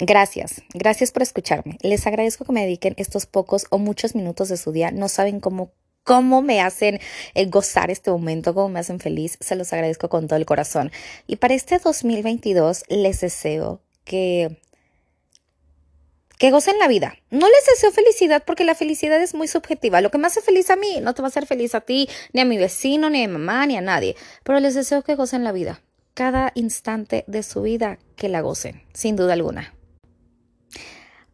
Gracias, gracias por escucharme. Les agradezco que me dediquen estos pocos o muchos minutos de su día. No saben cómo cómo me hacen eh, gozar este momento, cómo me hacen feliz. Se los agradezco con todo el corazón. Y para este 2022 les deseo que que gocen la vida. No les deseo felicidad porque la felicidad es muy subjetiva. Lo que me hace feliz a mí no te va a hacer feliz a ti, ni a mi vecino, ni a mi mamá, ni a nadie. Pero les deseo que gocen la vida. Cada instante de su vida que la gocen, sin duda alguna.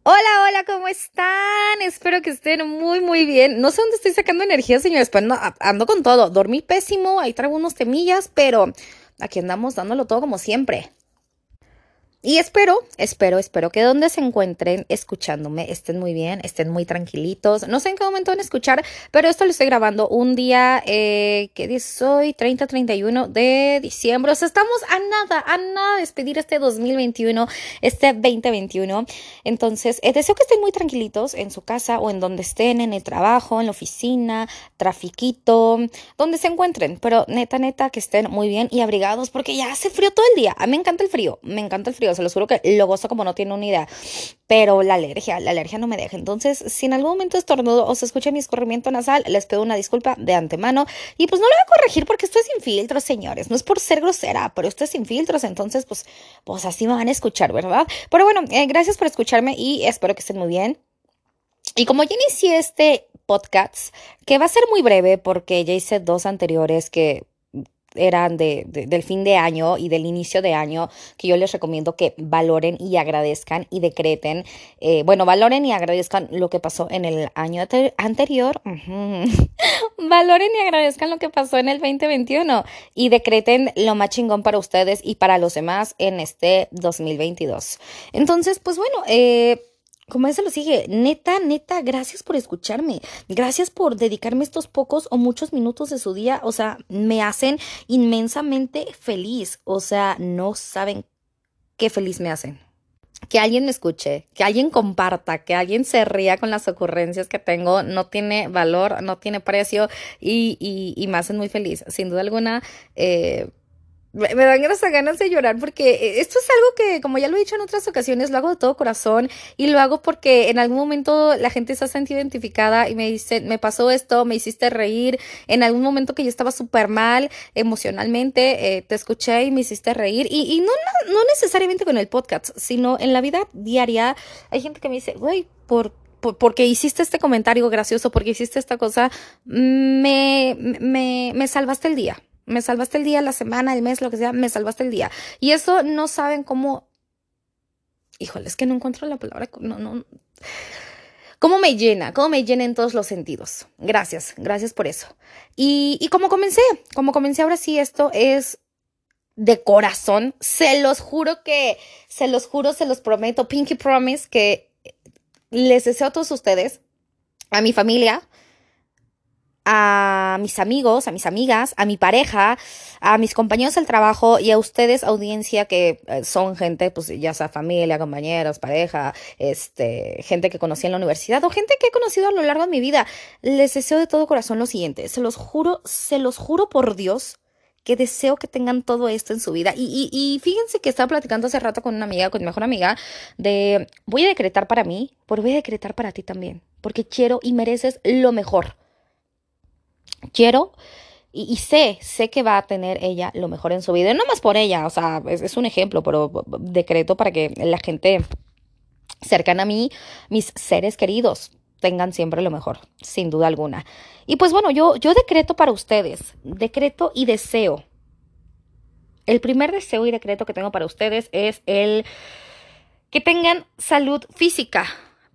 Hola, hola, ¿cómo están? Espero que estén muy, muy bien. No sé dónde estoy sacando energía, señores, pero ando, ando con todo. Dormí pésimo, ahí traigo unos temillas, pero aquí andamos dándolo todo como siempre. Y espero, espero, espero que donde se encuentren escuchándome estén muy bien, estén muy tranquilitos. No sé en qué momento van a escuchar, pero esto lo estoy grabando un día, eh, ¿qué día es hoy? 30, 31 de diciembre. O sea, estamos a nada, a nada de despedir este 2021, este 2021. Entonces, eh, deseo que estén muy tranquilitos en su casa o en donde estén, en el trabajo, en la oficina, trafiquito, donde se encuentren. Pero neta, neta, que estén muy bien y abrigados porque ya hace frío todo el día. A mí me encanta el frío, me encanta el frío se los juro que lo gozo como no tiene una idea. Pero la alergia, la alergia no me deja. Entonces, si en algún momento estornudo o se escucha mi escurrimiento nasal, les pido una disculpa de antemano. Y pues no lo voy a corregir porque esto es sin filtros, señores. No es por ser grosera, pero esto es sin filtros. Entonces, pues, pues así me van a escuchar, ¿verdad? Pero bueno, eh, gracias por escucharme y espero que estén muy bien. Y como ya inicié este podcast, que va a ser muy breve porque ya hice dos anteriores que eran de, del fin de año y del inicio de año, que yo les recomiendo que valoren y agradezcan y decreten, eh, bueno, valoren y agradezcan lo que pasó en el año anterior, valoren y agradezcan lo que pasó en el 2021 y decreten lo más chingón para ustedes y para los demás en este 2022. Entonces, pues bueno, eh, como se lo sigue, neta, neta, gracias por escucharme. Gracias por dedicarme estos pocos o muchos minutos de su día. O sea, me hacen inmensamente feliz. O sea, no saben qué feliz me hacen. Que alguien me escuche, que alguien comparta, que alguien se ría con las ocurrencias que tengo, no tiene valor, no tiene precio y, y, y me hacen muy feliz. Sin duda alguna, eh, me, dan esas ganas de llorar porque eh, esto es algo que, como ya lo he dicho en otras ocasiones, lo hago de todo corazón y lo hago porque en algún momento la gente se ha sentido identificada y me dice, me pasó esto, me hiciste reír, en algún momento que yo estaba súper mal emocionalmente, eh, te escuché y me hiciste reír y, y no, no, no necesariamente con el podcast, sino en la vida diaria hay gente que me dice, güey, por porque hiciste este comentario gracioso, porque hiciste esta cosa, me, me, me salvaste el día me salvaste el día, la semana, el mes, lo que sea, me salvaste el día. Y eso no saben cómo. Híjole, es que no encuentro la palabra. No, no. ¿Cómo me llena? ¿Cómo me llena en todos los sentidos? Gracias, gracias por eso. Y, y como comencé, como comencé ahora sí, esto es de corazón. Se los juro que, se los juro, se los prometo, Pinky Promise, que les deseo a todos ustedes, a mi familia, a mis amigos, a mis amigas, a mi pareja, a mis compañeros del trabajo y a ustedes, audiencia, que eh, son gente, pues ya sea familia, compañeros, pareja, este, gente que conocí en la universidad o gente que he conocido a lo largo de mi vida. Les deseo de todo corazón lo siguiente. Se los juro, se los juro por Dios que deseo que tengan todo esto en su vida. Y, y, y fíjense que estaba platicando hace rato con una amiga, con mi mejor amiga, de voy a decretar para mí, pero voy a decretar para ti también, porque quiero y mereces lo mejor quiero y, sé, sé que va a tener ella lo mejor en su vida. no más por ella, o sea, es, un ejemplo, pero decreto para que la gente cercana a mí, mis seres queridos, tengan siempre lo mejor, sin duda alguna. Y pues bueno, yo, yo decreto para ustedes, decreto y deseo. El primer deseo y decreto que tengo para ustedes es el que tengan salud física,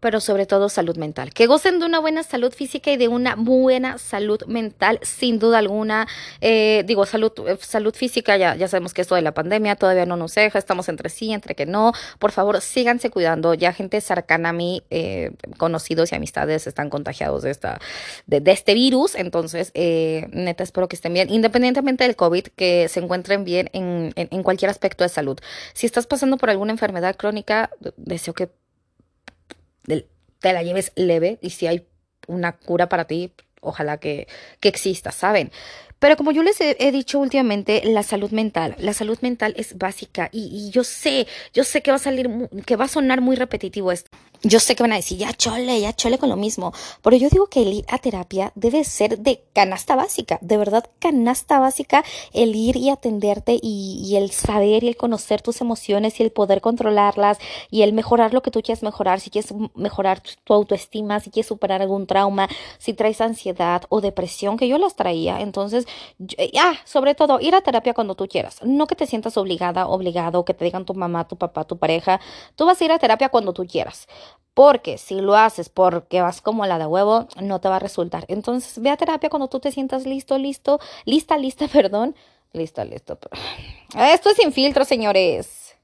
pero sobre todo salud mental. Que gocen de una buena salud física y de una buena salud mental, sin duda alguna. Eh, digo, salud, eh, salud física, ya, ya sabemos que esto de la pandemia todavía no nos deja, estamos entre sí, entre que no. Por favor, síganse cuidando. Ya gente cercana a mí, eh, conocidos y amistades, están contagiados de, esta, de, este virus. Entonces, neta, espero que estén bien, independientemente del COVID, que se encuentren bien en, en cualquier aspecto de salud. Si estás pasando por alguna enfermedad crónica, deseo que te la lleves leve y si hay una cura para ti, ojalá que, que exista, ¿saben? Pero como yo les he, dicho últimamente, la salud mental, la salud mental es básica y, y, yo sé, yo sé que va a salir, que va a sonar muy repetitivo esto. Yo sé que van a decir, ya chole, ya chole con lo mismo, pero yo digo que el ir a terapia debe ser de canasta básica, de verdad canasta básica, el ir y atenderte y, el saber y el conocer tus emociones y el poder controlarlas y el mejorar lo que tú quieres mejorar, si quieres mejorar tu autoestima, si quieres superar algún trauma, si traes ansiedad o depresión, que yo las traía, entonces, ah, sobre todo, ir a terapia cuando tú quieras, no que te sientas obligada, obligado, que te digan tu mamá, tu papá, tu pareja, tú vas a ir a terapia cuando tú quieras. Porque si lo haces porque vas como la de huevo, no te va a resultar. Entonces, ve a terapia cuando tú te sientas listo, listo, lista, lista, perdón. Lista, listo. Esto es sin filtro, señores.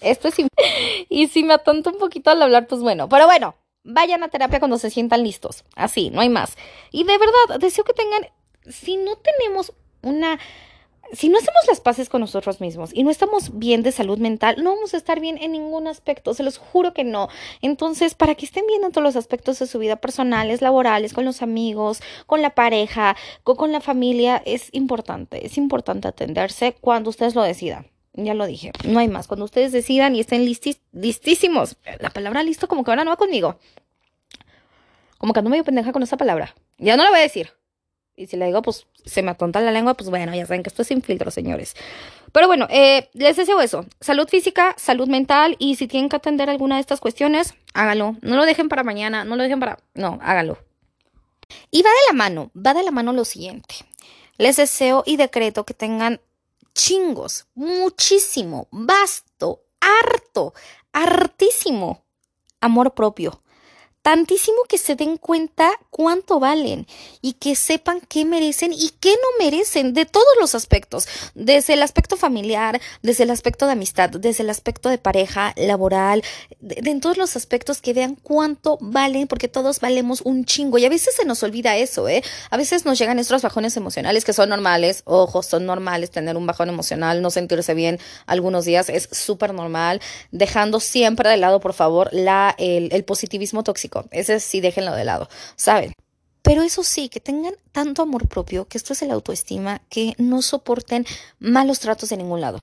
Esto es sin... Y si me atonto un poquito al hablar, pues bueno. Pero bueno, vayan a terapia cuando se sientan listos. Así, no hay más. Y de verdad, deseo que tengan... Si no tenemos una si no hacemos las paces con nosotros mismos y no estamos bien de salud mental, no vamos a estar bien en ningún aspecto, se los juro que no. Entonces, para que estén bien en todos los aspectos de su vida personales, laborales, con los amigos, con la pareja, con, la familia, es importante, es importante atenderse cuando ustedes lo decidan. Ya lo dije, no hay más. Cuando ustedes decidan y estén listísimos, la palabra listo como que ahora no va conmigo. Como que ando medio pendeja con esa palabra. Ya no la voy a decir. Y si le digo, pues se me atonta la lengua, pues bueno, ya saben que esto es sin filtro, señores. Pero bueno, eh, les deseo eso. Salud física, salud mental. Y si tienen que atender alguna de estas cuestiones, hágalo. No lo dejen para mañana, no lo dejen para... No, hágalo. Y va de la mano, va de la mano lo siguiente. Les deseo y decreto que tengan chingos, muchísimo, vasto, harto, hartísimo amor propio tantísimo que se den cuenta cuánto valen y que sepan qué merecen y qué no merecen de todos los aspectos, desde el aspecto familiar, desde el aspecto de amistad, desde el aspecto de pareja, laboral, de, todos los aspectos que vean cuánto valen, porque todos valemos un chingo. Y a veces se nos olvida eso, ¿eh? A veces nos llegan estos bajones emocionales que son normales, ojo, son normales tener un bajón emocional, no sentirse bien algunos días, es súper normal, dejando siempre de lado, por favor, la, el positivismo tóxico ese sí déjenlo de lado, ¿saben? Pero eso sí, que tengan tanto amor propio, que esto es el autoestima, que no soporten malos tratos de ningún lado.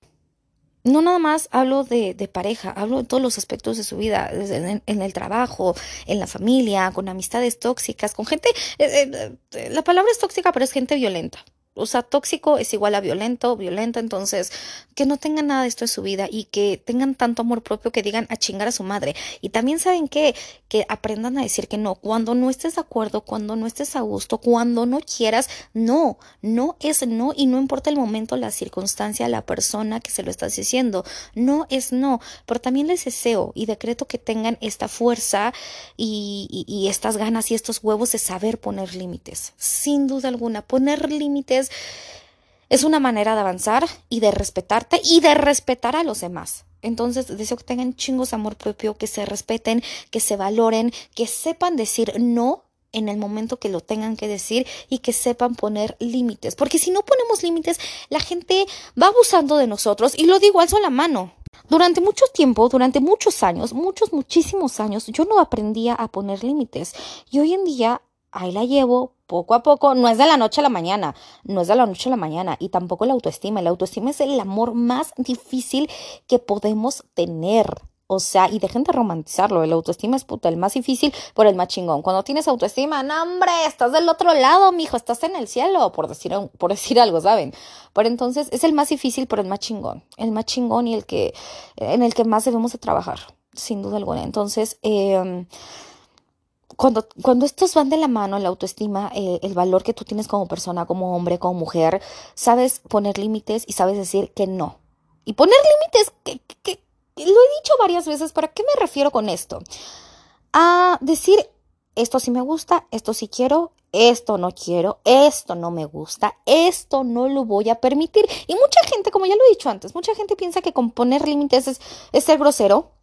No nada más hablo de, pareja, hablo de todos los aspectos de su vida, en, en, el trabajo, en la familia, con amistades tóxicas, con gente, eh, eh, la palabra es tóxica, pero es gente violenta o sea, tóxico es igual a violento, violenta, entonces que no tengan nada de esto en su vida y que tengan tanto amor propio que digan a chingar a su madre. Y también saben que, que aprendan a decir que no, cuando no estés de acuerdo, cuando no estés a gusto, cuando no quieras, no, no es no y no importa el momento, la circunstancia, la persona que se lo estás diciendo, no es no, pero también les deseo y decreto que tengan esta fuerza y, y estas ganas y estos huevos de saber poner límites, sin duda alguna, poner límites es una manera de avanzar y de respetarte y de respetar a los demás. Entonces, deseo que tengan chingos amor propio, que se respeten, que se valoren, que sepan decir no en el momento que lo tengan que decir y que sepan poner límites. Porque si no ponemos límites, la gente va abusando de nosotros y lo digo alzo la mano. Durante mucho tiempo, durante muchos años, muchos, muchísimos años, yo no aprendía a poner límites. Y hoy en día ahí la llevo poco a poco, no es de la noche a la mañana, no es de la noche a la mañana, y tampoco la autoestima. La autoestima es el amor más difícil que podemos tener. O sea, y dejen de romantizarlo, el autoestima es puta, el más difícil, por el más chingón. Cuando tienes autoestima, no hombre, estás del otro lado, mijo, estás en el cielo, por decir, por decir algo, ¿saben? Pero entonces es el más difícil, pero el más chingón. El más chingón y el que, en el que más debemos de trabajar, sin duda alguna. Entonces, eh, cuando, cuando estos van de la mano, la autoestima, eh, el valor que tú tienes como persona, como hombre, como mujer, sabes poner límites y sabes decir que no. Y poner límites, que, lo he dicho varias veces, ¿para qué me refiero con esto? A decir, esto sí me gusta, esto sí quiero, esto no quiero, esto no me gusta, esto no lo voy a permitir. Y mucha gente, como ya lo he dicho antes, mucha gente piensa que con poner límites es, es ser grosero,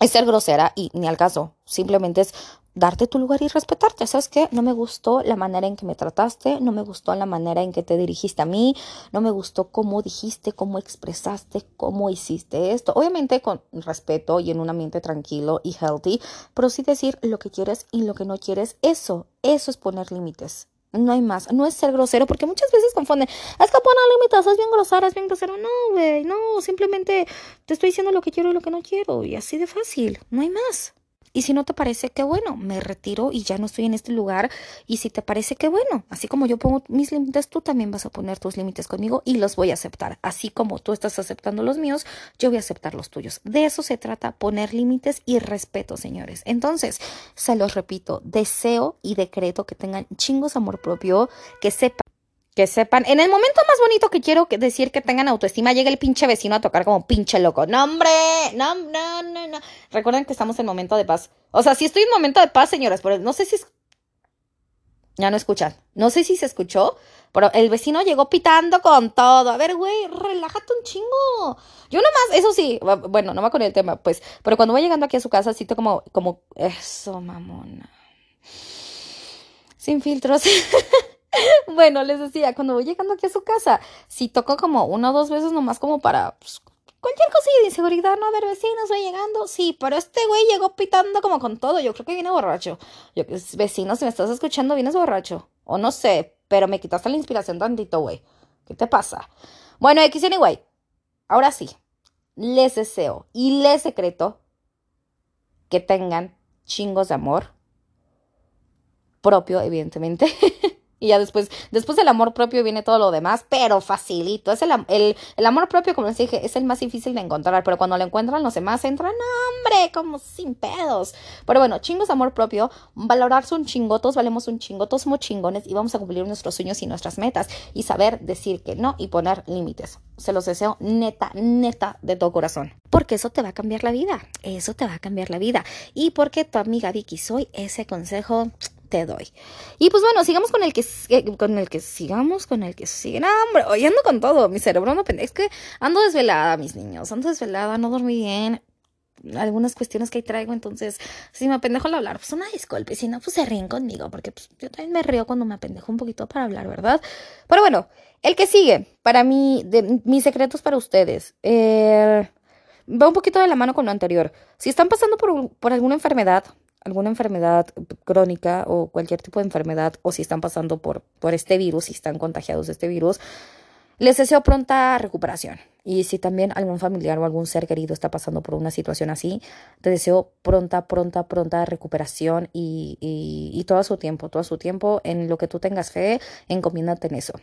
es ser grosera y ni al caso, simplemente es darte tu lugar y respetarte. ¿Sabes qué? No me gustó la manera en que me trataste, no me gustó la manera en que te dirigiste a mí, no me gustó cómo dijiste, cómo expresaste, cómo hiciste esto. Obviamente con respeto y en un ambiente tranquilo y healthy, pero sí decir lo que quieres y lo que no quieres. Eso, eso es poner límites. No hay más. No es ser grosero, porque muchas veces confunden. Es que poner límites, es bien grosera, es bien grosero. No, güey, no. Simplemente te estoy diciendo lo que quiero y lo que no quiero. Y así de fácil. No hay más. Y si no te parece, que bueno, me retiro y ya no estoy en este lugar. Y si te parece, que bueno, así como yo pongo mis límites, tú también vas a poner tus límites conmigo y los voy a aceptar. Así como tú estás aceptando los míos, yo voy a aceptar los tuyos. De eso se trata, poner límites y respeto, señores. Entonces, se los repito, deseo y decreto que tengan chingos amor propio, que sepan que sepan, en el momento más bonito que quiero decir que tengan autoestima, llega el pinche vecino a tocar como pinche loco. No, hombre, no, no, no, no. Recuerden que estamos en momento de paz. O sea, si estoy en momento de paz, señoras, pero no sé si es... Ya no escuchan. No sé si se escuchó, pero el vecino llegó pitando con todo. A ver, güey, relájate un chingo. Yo nomás, eso sí, bueno, no va con el tema, pues, pero cuando voy llegando aquí a su casa, siento como, como, eso, mamona. Sin filtros. bueno, les decía, cuando voy llegando aquí a su casa, si toco como una o dos veces nomás como para pues, cualquier cosilla de inseguridad, no a ver vecinos, voy llegando, sí, pero este güey llegó pitando como con todo, yo creo que viene borracho. Yo, vecino, si me estás escuchando, vienes borracho. O no sé, pero me quitaste la inspiración tantito, güey. ¿Qué te pasa? Bueno, X anyway. Ahora sí, les deseo y les secreto que tengan chingos de amor propio, evidentemente. Y ya después, después del amor propio viene todo lo demás, pero facilito. Es el, el, el, amor propio, como les dije, es el más difícil de encontrar, pero cuando lo encuentran los demás entran, hombre, como sin pedos. Pero bueno, chingos amor propio, valorarse un chingo, todos valemos un chingo, todos somos chingones y vamos a cumplir nuestros sueños y nuestras metas y saber decir que no y poner límites. Se los deseo neta, neta de todo corazón. Porque eso te va a cambiar la vida, eso te va a cambiar la vida. Y porque tu amiga Vicky soy, ese consejo te doy. Y pues bueno, sigamos con el que eh, con el que sigamos, con el que sigue. No, hombre, hoy ando con todo, mi cerebro no pendejo. Es que ando desvelada, mis niños, ando desvelada, no dormí bien. Algunas cuestiones que ahí traigo, entonces, si me apendejo al hablar, pues una disculpa. si no, pues se ríen conmigo, porque pues, yo también me río cuando me apendejo un poquito para hablar, ¿verdad? Pero bueno, el que sigue, para mí, mis secretos para ustedes. Eh, va un poquito de la mano con lo anterior. Si están pasando por, por alguna enfermedad, alguna enfermedad crónica o cualquier tipo de enfermedad o si están pasando por, por este virus, si están contagiados de este virus, les deseo pronta recuperación. Y si también algún familiar o algún ser querido está pasando por una situación así, te deseo pronta, pronta, pronta recuperación y, y, todo su tiempo, todo su tiempo en lo que tú tengas fe, encomiéndate en eso.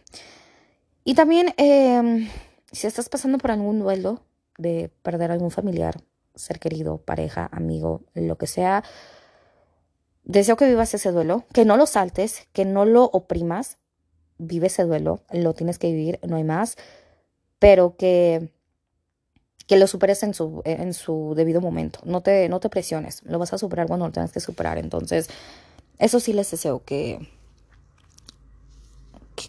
Y también, em, si estás pasando por algún duelo de perder algún familiar, ser querido, pareja, amigo, lo que sea, Deseo que vivas ese duelo, que no lo saltes, que no lo oprimas. Vive ese duelo, lo tienes que vivir, no hay más, pero que, que lo superes en su, en su debido momento. No te, no te presiones, lo vas a superar cuando lo tengas que superar. Entonces, eso sí les deseo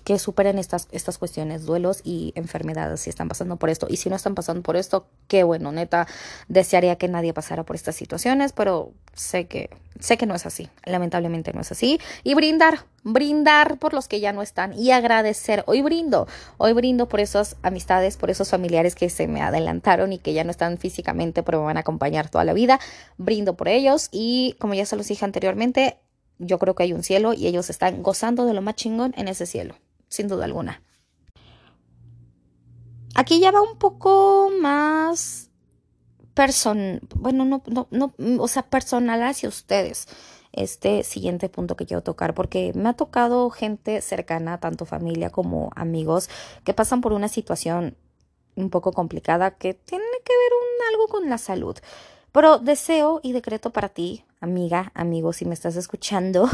que, superen estas, estas cuestiones, duelos y enfermedades si están pasando por esto. Y si no están pasando por esto, qué bueno, neta, desearía que nadie pasara por estas situaciones, pero sé que, sé que no es así, lamentablemente no es así. Y brindar, brindar por los que ya no están y agradecer. Hoy brindo, hoy brindo por esas amistades, por esos familiares que se me adelantaron y que ya no están físicamente, pero me van a acompañar toda la vida. Brindo por ellos y como ya se los dije anteriormente, yo creo que hay un cielo y ellos están gozando de lo más chingón en ese cielo, sin duda alguna. Aquí ya va un poco más person, bueno, no, no, no, o sea, personal hacia ustedes. Este siguiente punto que quiero tocar, porque me ha tocado gente cercana, tanto familia como amigos, que pasan por una situación un poco complicada que tiene que ver algo con la salud. Pero deseo y decreto para ti, amiga, amigo, si me estás escuchando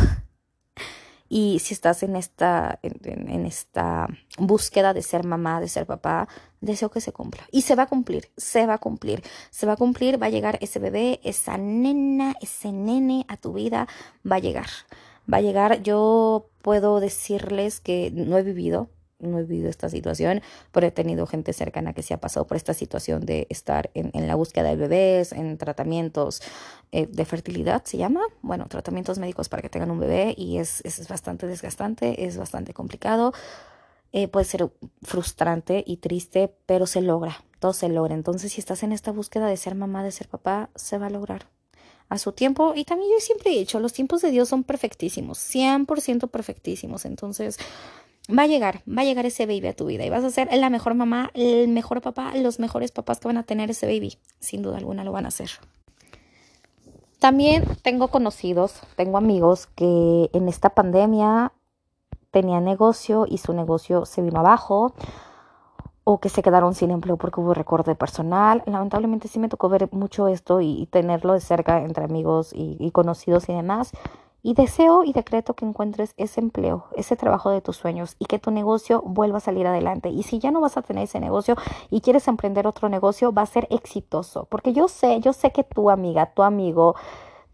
y si estás en esta, en, esta búsqueda de ser mamá, de ser papá, deseo que se cumpla. Y se va a cumplir, se va a cumplir, se va a cumplir, va a llegar ese bebé, esa nena, ese nene a tu vida, va a llegar. Va a llegar, yo puedo decirles que no he vivido, no he vivido esta situación, pero he tenido gente cercana que se ha pasado por esta situación de estar en, la búsqueda de bebés, en tratamientos eh, de fertilidad, se llama, bueno, tratamientos médicos para que tengan un bebé y es, es bastante desgastante, es bastante complicado, eh, puede ser frustrante y triste, pero se logra, todo se logra. Entonces, si estás en esta búsqueda de ser mamá, de ser papá, se va a lograr a su tiempo. Y también yo siempre he dicho, los tiempos de Dios son perfectísimos, 100% perfectísimos. Entonces, va a llegar, va a llegar ese baby a tu vida y vas a ser la mejor mamá, el mejor papá, los mejores papás que van a tener ese baby. Sin duda alguna lo van a hacer. También tengo conocidos, tengo amigos que en esta pandemia tenían negocio y su negocio se vino abajo o que se quedaron sin empleo porque hubo recorte personal. Lamentablemente sí me tocó ver mucho esto y, tenerlo de cerca entre amigos y, conocidos y demás. Y deseo y decreto que encuentres ese empleo, ese trabajo de tus sueños y que tu negocio vuelva a salir adelante. Y si ya no vas a tener ese negocio y quieres emprender otro negocio, va a ser exitoso. Porque yo sé, yo sé que tu amiga, tu amigo,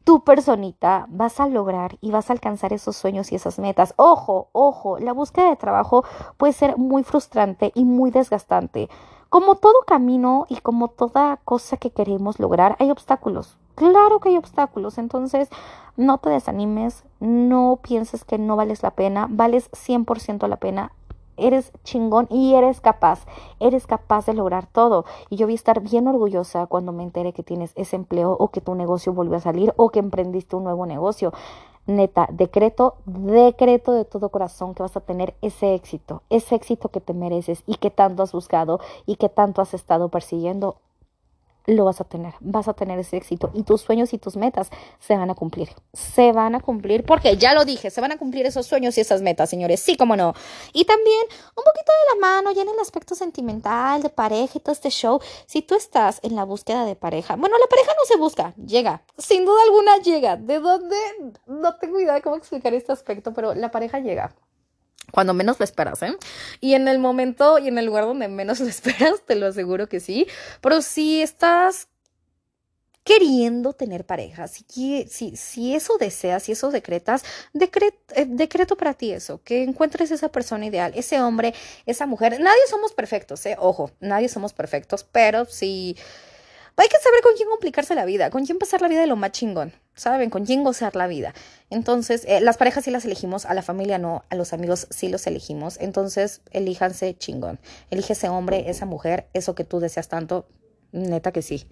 tu personita vas a lograr y vas a alcanzar esos sueños y esas metas. Ojo, ojo, la búsqueda de trabajo puede ser muy frustrante y muy desgastante. Como todo camino y como toda cosa que queremos lograr, hay obstáculos. Claro que hay obstáculos, entonces no te desanimes, no pienses que no vales la pena, vales 100% la pena eres chingón y eres capaz, eres capaz de lograr todo. Y yo voy a estar bien orgullosa cuando me entere que tienes ese empleo o que tu negocio volvió a salir o que emprendiste un nuevo negocio. Neta, decreto, decreto de todo corazón que vas a tener ese éxito, ese éxito que te mereces y que tanto has buscado y que tanto has estado persiguiendo lo vas a tener, vas a tener ese éxito y tus sueños y tus metas se van a cumplir, se van a cumplir porque ya lo dije, se van a cumplir esos sueños y esas metas, señores, sí, como no. Y también un poquito de la mano ya en el aspecto sentimental, de pareja y todo este show, si tú estás en la búsqueda de pareja, bueno, la pareja no se busca, llega, sin duda alguna llega, ¿de dónde? No tengo idea de cómo explicar este aspecto, pero la pareja llega cuando menos lo esperas, ¿eh? Y en el momento y en el lugar donde menos lo esperas, te lo aseguro que sí. Pero si estás queriendo tener pareja, si, si, si eso deseas, si eso decretas, eh, decreto para ti eso, que encuentres esa persona ideal, ese hombre, esa mujer. Nadie somos perfectos, ¿eh? Ojo, nadie somos perfectos, pero si... Hay que saber con quién complicarse la vida, con quién pasar la vida de lo más chingón, ¿saben? Con quién gozar la vida. Entonces, eh, las parejas sí las elegimos, a la familia no, a los amigos sí los elegimos. Entonces, elíjanse chingón. Elige ese hombre, esa mujer, eso que tú deseas tanto, neta que sí.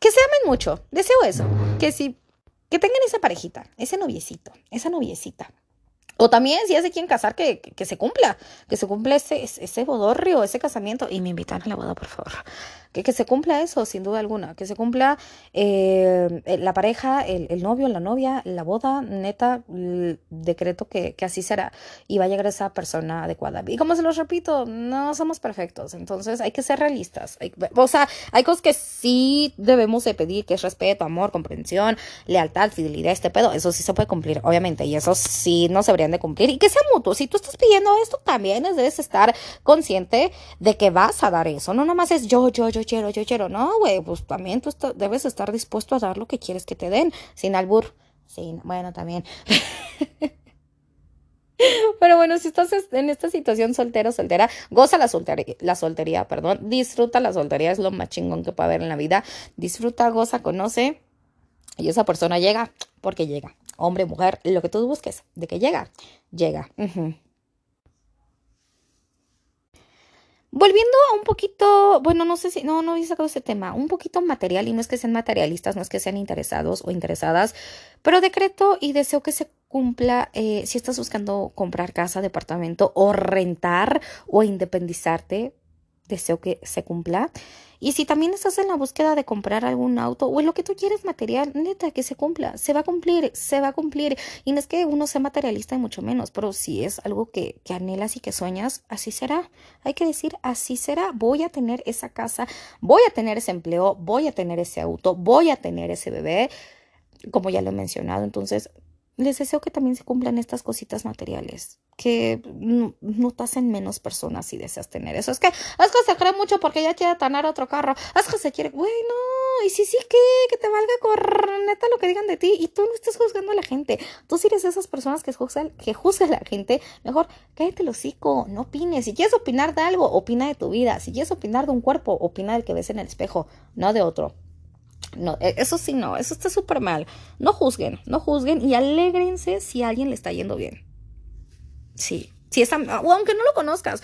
Que se amen mucho, deseo eso. Que sí, que tengan esa parejita, ese noviecito, esa noviecita. O también, si ya se quieren casar, que, que, se cumpla, que se cumpla ese, ese bodorrio, ese casamiento. Y me invitan a la boda, por favor. Que, que se cumpla eso, sin duda alguna. Que se cumpla eh, la pareja, el, el, novio, la novia, la boda, neta, decreto que, que, así será. Y va a llegar esa persona adecuada. Y como se los repito, no somos perfectos. Entonces hay que ser realistas. o sea, hay cosas que sí debemos de pedir, que es respeto, amor, comprensión, lealtad, fidelidad, este pedo. Eso sí se puede cumplir, obviamente. Y eso sí no se de cumplir y que sea mutuo. Si tú estás pidiendo esto, también debes estar consciente de que vas a dar eso. No nada más es yo, yo, yo quiero, yo quiero. No, güey, pues también tú debes estar dispuesto a dar lo que quieres que te den, sin albur. Sin, bueno, también. Pero bueno, si estás en esta situación soltero, soltera, goza la soltería, la soltería, perdón, disfruta la soltería, es lo más chingón que puede haber en la vida. Disfruta, goza, conoce y esa persona llega porque llega hombre, mujer, lo que tú busques, de que llega, llega. Volviendo a un poquito, bueno, no sé si, no, no he sacado ese tema, un poquito material, y no es que sean materialistas, no es que sean interesados o interesadas, pero decreto y deseo que se cumpla eh, si estás buscando comprar casa, departamento o rentar o independizarte, deseo que se cumpla. Y si también estás en la búsqueda de comprar algún auto o en lo que tú quieres material, neta, que se cumpla, se va a cumplir, se va a cumplir. Y no es que uno sea materialista y mucho menos, pero si es algo que, que anhelas y que sueñas, así será. Hay que decir, así será. Voy a tener esa casa, voy a tener ese empleo, voy a tener ese auto, voy a tener ese bebé, como ya lo he mencionado. Entonces, les deseo que también se cumplan estas cositas materiales, que no, te hacen menos personas si deseas tener eso. Es que, es se cree mucho porque ya quiere tener otro carro. Es que se quiere, güey, no, y sí, sí, que, que te valga corneta lo que digan de ti y tú no estés juzgando a la gente. Tú si eres esas personas que juzgan, que juzgan a la gente, mejor cállate el hocico, no opines. Si quieres opinar de algo, opina de tu vida. Si quieres opinar de un cuerpo, opina del que ves en el espejo, no de otro. No, e, eso sí, no, eso está súper mal. No juzguen, no juzguen y alégrense si a alguien le está yendo bien. Sí, si esa, o aunque no lo conozcas,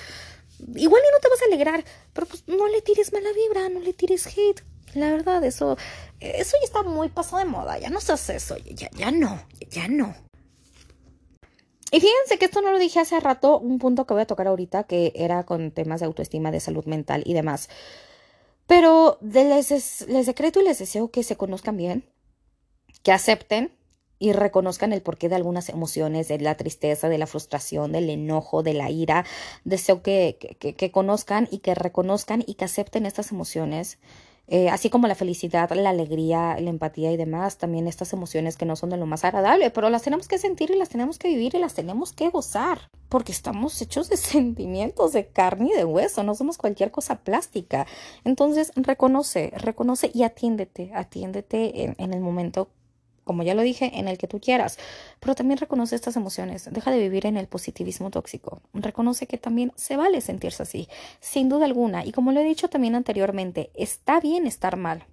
igual y no te vas a alegrar, pero pues no le tires mala vibra, no le tires hate. La verdad, eso, eso ya está muy pasado de moda. Ya no se hace eso. Ya, ya no, ya no. Y fíjense que esto no lo dije hace rato, un punto que voy a tocar ahorita, que era con temas de autoestima, de salud mental y demás. Pero les, les decreto y les deseo que se conozcan bien, que acepten y reconozcan el porqué de algunas emociones, de la tristeza, de la frustración, del enojo, de la ira. Deseo que, que, que conozcan y que reconozcan y que acepten estas emociones eh, así como la felicidad, la alegría, la empatía y demás, también estas emociones que no son de lo más agradable, pero las tenemos que sentir y las tenemos que vivir y las tenemos que gozar, porque estamos hechos de sentimientos, de carne y de hueso, no somos cualquier cosa plástica. Entonces, reconoce, reconoce y atiéndete, atiéndete en, en el momento como ya lo dije, en el que tú quieras. Pero también reconoce estas emociones. Deja de vivir en el positivismo tóxico. Reconoce que también se vale sentirse así, sin duda alguna. Y como lo he dicho también anteriormente, está bien estar mal.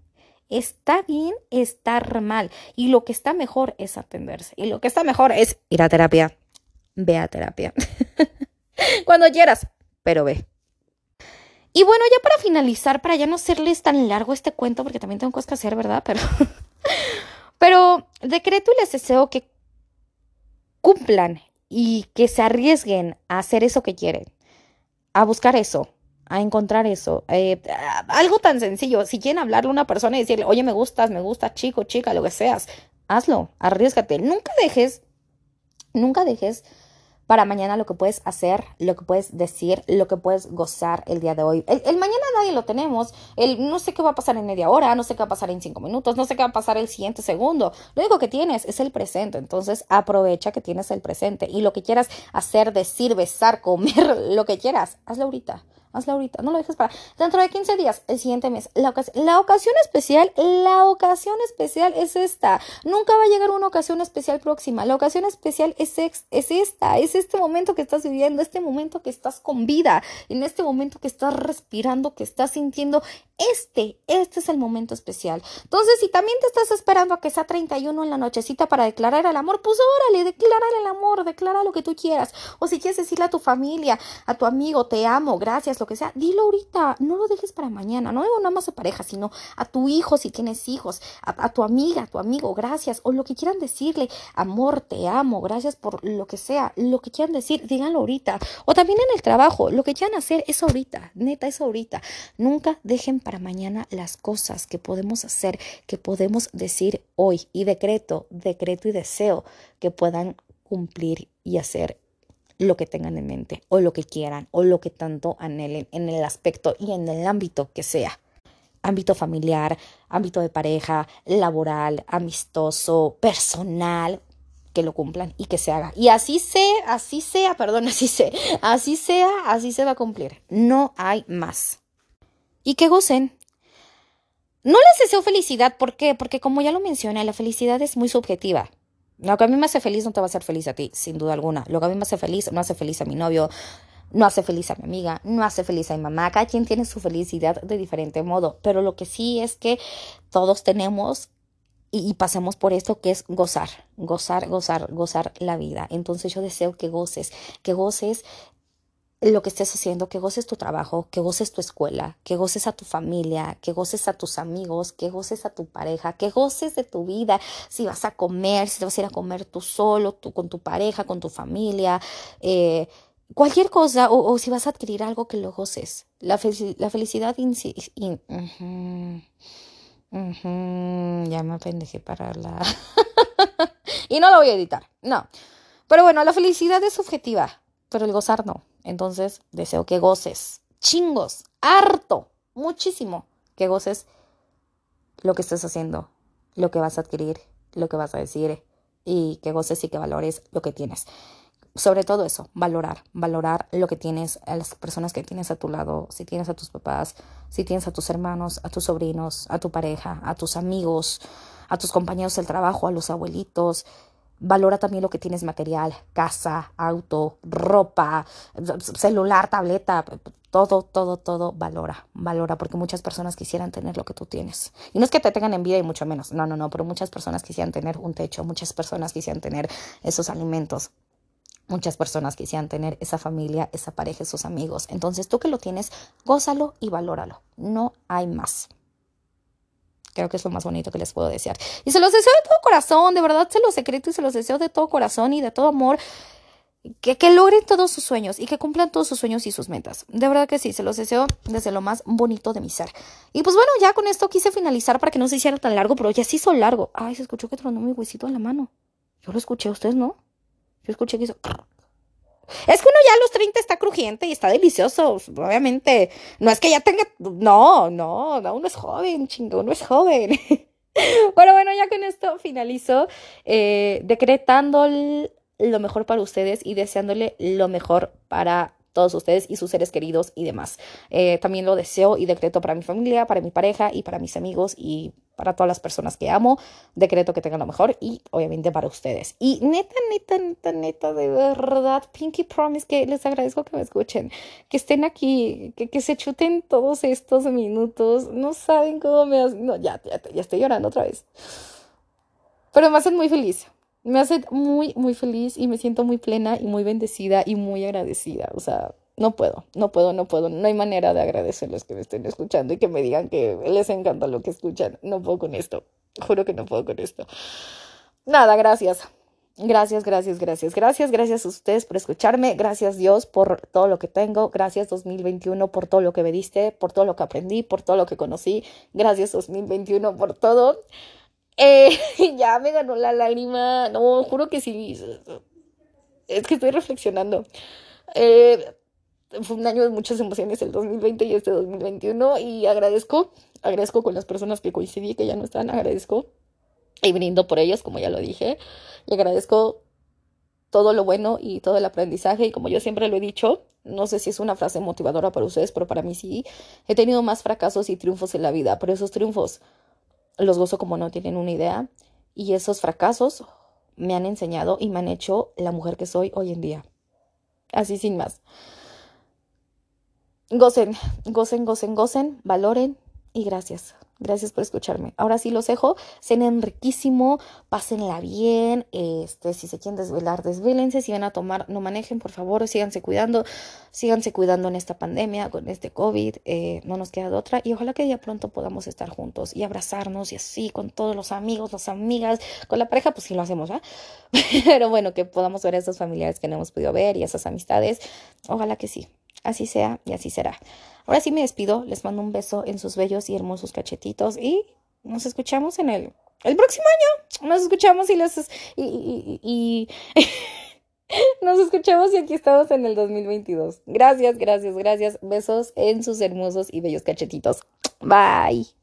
Está bien estar mal. Y lo que está mejor es atenderse. Y lo que está mejor es ir a terapia. Ve a terapia. Cuando quieras, pero ve. Y bueno, ya para finalizar, para ya no hacerles tan largo este cuento, porque también tengo cosas que hacer, ¿verdad? Pero Pero decreto y les deseo que cumplan y que se arriesguen a hacer eso que quieren, a buscar eso, a encontrar eso. Eh, algo tan sencillo, si quieren hablarle a una persona y decirle, oye, me gustas, me gusta, chico, chica, lo que seas, hazlo, arriesgate. Nunca dejes, nunca dejes para mañana lo que puedes hacer, lo que puedes decir, lo que puedes gozar el día de hoy. El, mañana nadie lo tenemos. El no sé qué va a pasar en media hora, no sé qué va a pasar en cinco minutos, no sé qué va a pasar el siguiente segundo. Lo único que tienes es el presente. Entonces aprovecha que tienes el presente y lo que quieras hacer, decir, besar, comer, lo que quieras, hazlo ahorita hazlo ahorita, no lo dejes para dentro de 15 días, el siguiente mes. La, ocasión, especial, la ocasión especial es esta. Nunca va a llegar una ocasión especial próxima. La ocasión especial es, es esta, es este momento que estás viviendo, este momento que estás con vida, en este momento que estás respirando, que estás sintiendo. Este, este es el momento especial. Entonces, si también te estás esperando a que sea 31 en la nochecita para declarar el amor, pues órale, declarar el amor, declara lo que tú quieras. O si quieres decirle a tu familia, a tu amigo, te amo, gracias, lo que sea, dilo ahorita, no lo dejes para mañana. No digo nada más a pareja, sino a tu hijo si tienes hijos, a, tu amiga, a tu amigo, gracias, o lo que quieran decirle, amor, te amo, gracias por lo que sea, lo que quieran decir, díganlo ahorita. O también en el trabajo, lo que quieran hacer es ahorita, neta, es ahorita. Nunca dejen para mañana las cosas que podemos hacer, que podemos decir hoy. Y decreto, decreto y deseo que puedan cumplir y hacer lo que tengan en mente o lo que quieran o lo que tanto anhelen en el aspecto y en el ámbito que sea. Ámbito familiar, ámbito de pareja, laboral, amistoso, personal, que lo cumplan y que se haga. Y así sea, así sea, perdón, así sea, así sea, así se va a cumplir. No hay más y que gocen. No les deseo felicidad, ¿por qué? Porque como ya lo mencioné, la felicidad es muy subjetiva. Lo que a mí me hace feliz no te va a hacer feliz a ti, sin duda alguna. Lo que a mí me hace feliz no hace feliz a mi novio, no hace feliz a mi amiga, no hace feliz a mi mamá. Cada quien tiene su felicidad de diferente modo. Pero lo que sí es que todos tenemos y, y pasemos por esto que es gozar, gozar, gozar, gozar la vida. Entonces yo deseo que goces, que goces lo que estés haciendo, que goces tu trabajo, que goces tu escuela, que goces a tu familia, que goces a tus amigos, que goces a tu pareja, que goces de tu vida, si vas a comer, si te vas a ir a comer tú solo, tú con tu pareja, con tu familia, eh, cualquier cosa, o, si vas a adquirir algo que lo goces. La, felicidad... ya me pendejé para la... y no lo voy a editar, no. Pero bueno, la felicidad es subjetiva, pero el gozar no. Entonces, deseo que goces, chingos, harto, muchísimo, que goces lo que estás haciendo, lo que vas a adquirir, lo que vas a decir y que goces y que valores lo que tienes. Sobre todo eso, valorar, valorar lo que tienes, a las personas que tienes a tu lado, si tienes a tus papás, si tienes a tus hermanos, a tus sobrinos, a tu pareja, a tus amigos, a tus compañeros del trabajo, a los abuelitos, Valora también lo que tienes material, casa, auto, ropa, celular, tableta, todo, todo, todo valora, valora, porque muchas personas quisieran tener lo que tú tienes. Y no es que te tengan envidia y mucho menos, no, no, no, pero muchas personas quisieran tener un techo, muchas personas quisieran tener esos alimentos, muchas personas quisieran tener esa familia, esa pareja, esos amigos. Entonces tú que lo tienes, gózalo y valóralo, no hay más. Creo que es lo más bonito que les puedo desear. Y se los deseo de todo corazón, de verdad se los secreto y se los deseo de todo corazón y de todo amor. Que, que, logren todos sus sueños y que cumplan todos sus sueños y sus metas. De verdad que sí, se los deseo desde lo más bonito de mi ser. Y pues bueno, ya con esto quise finalizar para que no se hiciera tan largo, pero ya se hizo largo. Ay, se escuchó que tronó mi huesito en la mano. Yo lo escuché, ¿ustedes no? Yo escuché que hizo... Es que uno ya a los 30 está crujiente y está delicioso, obviamente. No es que ya tenga... No, no, no uno es joven, chingo, uno es joven. bueno, bueno, ya con esto finalizo eh, decretando lo mejor para ustedes y deseándole lo mejor para todos ustedes y sus seres queridos y demás. Eh, también lo deseo y decreto para mi familia, para mi pareja y para mis amigos y para todas las personas que amo. Decreto que tengan lo mejor y obviamente para ustedes. Y neta, neta, neta, neta, de verdad, Pinky Promise, que les agradezco que me escuchen, que estén aquí, que, que se chuten todos estos minutos. No saben cómo me hacen. No, ya, ya, ya estoy llorando otra vez. Pero me hacen muy feliz me hace muy, muy feliz y me siento muy plena y muy bendecida y muy agradecida. O sea, no puedo, no puedo, no puedo. No hay manera de agradecerles que me estén escuchando y que me digan que les encanta lo que escuchan. No puedo con esto. Juro que no puedo con esto. Nada, gracias. Gracias, gracias, gracias, gracias, gracias a ustedes por escucharme, gracias Dios por todo lo que tengo, gracias 2021 por todo lo que me diste, por todo lo que aprendí, por todo lo que conocí, gracias 2021 por todo. Eh, ya me ganó la lágrima. No, juro que sí. Es que estoy reflexionando. Eh, fue un año de muchas emociones el 2020 y este 2021 y agradezco, agradezco con las personas que coincidí que ya no están, agradezco y brindo por ellos, como ya lo dije, y agradezco todo lo bueno y todo el aprendizaje y como yo siempre lo he dicho, no sé si es una frase motivadora para ustedes, pero para mí sí, he tenido más fracasos y triunfos en la vida, pero esos triunfos los gozo como no tienen una idea. Y esos fracasos me han enseñado y me han hecho la mujer que soy hoy en día. Así sin más. Gocen, gocen, gocen, gocen, valoren y gracias. Gracias por escucharme. Ahora sí los dejo. Cenen riquísimo, pásenla bien. Este, si se quieren desvelar, desvélense. Si van a tomar, no manejen, por favor. Síganse cuidando. Síganse cuidando en esta pandemia, con este COVID. Eh, no nos queda de otra. Y ojalá que ya pronto podamos estar juntos y abrazarnos y así con todos los amigos, las amigas, con la pareja, pues sí lo hacemos, ¿eh? Pero bueno, que podamos ver a esos familiares que no hemos podido ver y esas amistades. Ojalá que sí. Así sea y así será. Ahora sí me despido, les mando un beso en sus bellos y hermosos cachetitos y nos escuchamos en el, el próximo año. Nos escuchamos y los... Y, y, nos escuchamos y aquí estamos en el 2022. Gracias, gracias, gracias. Besos en sus hermosos y bellos cachetitos. Bye.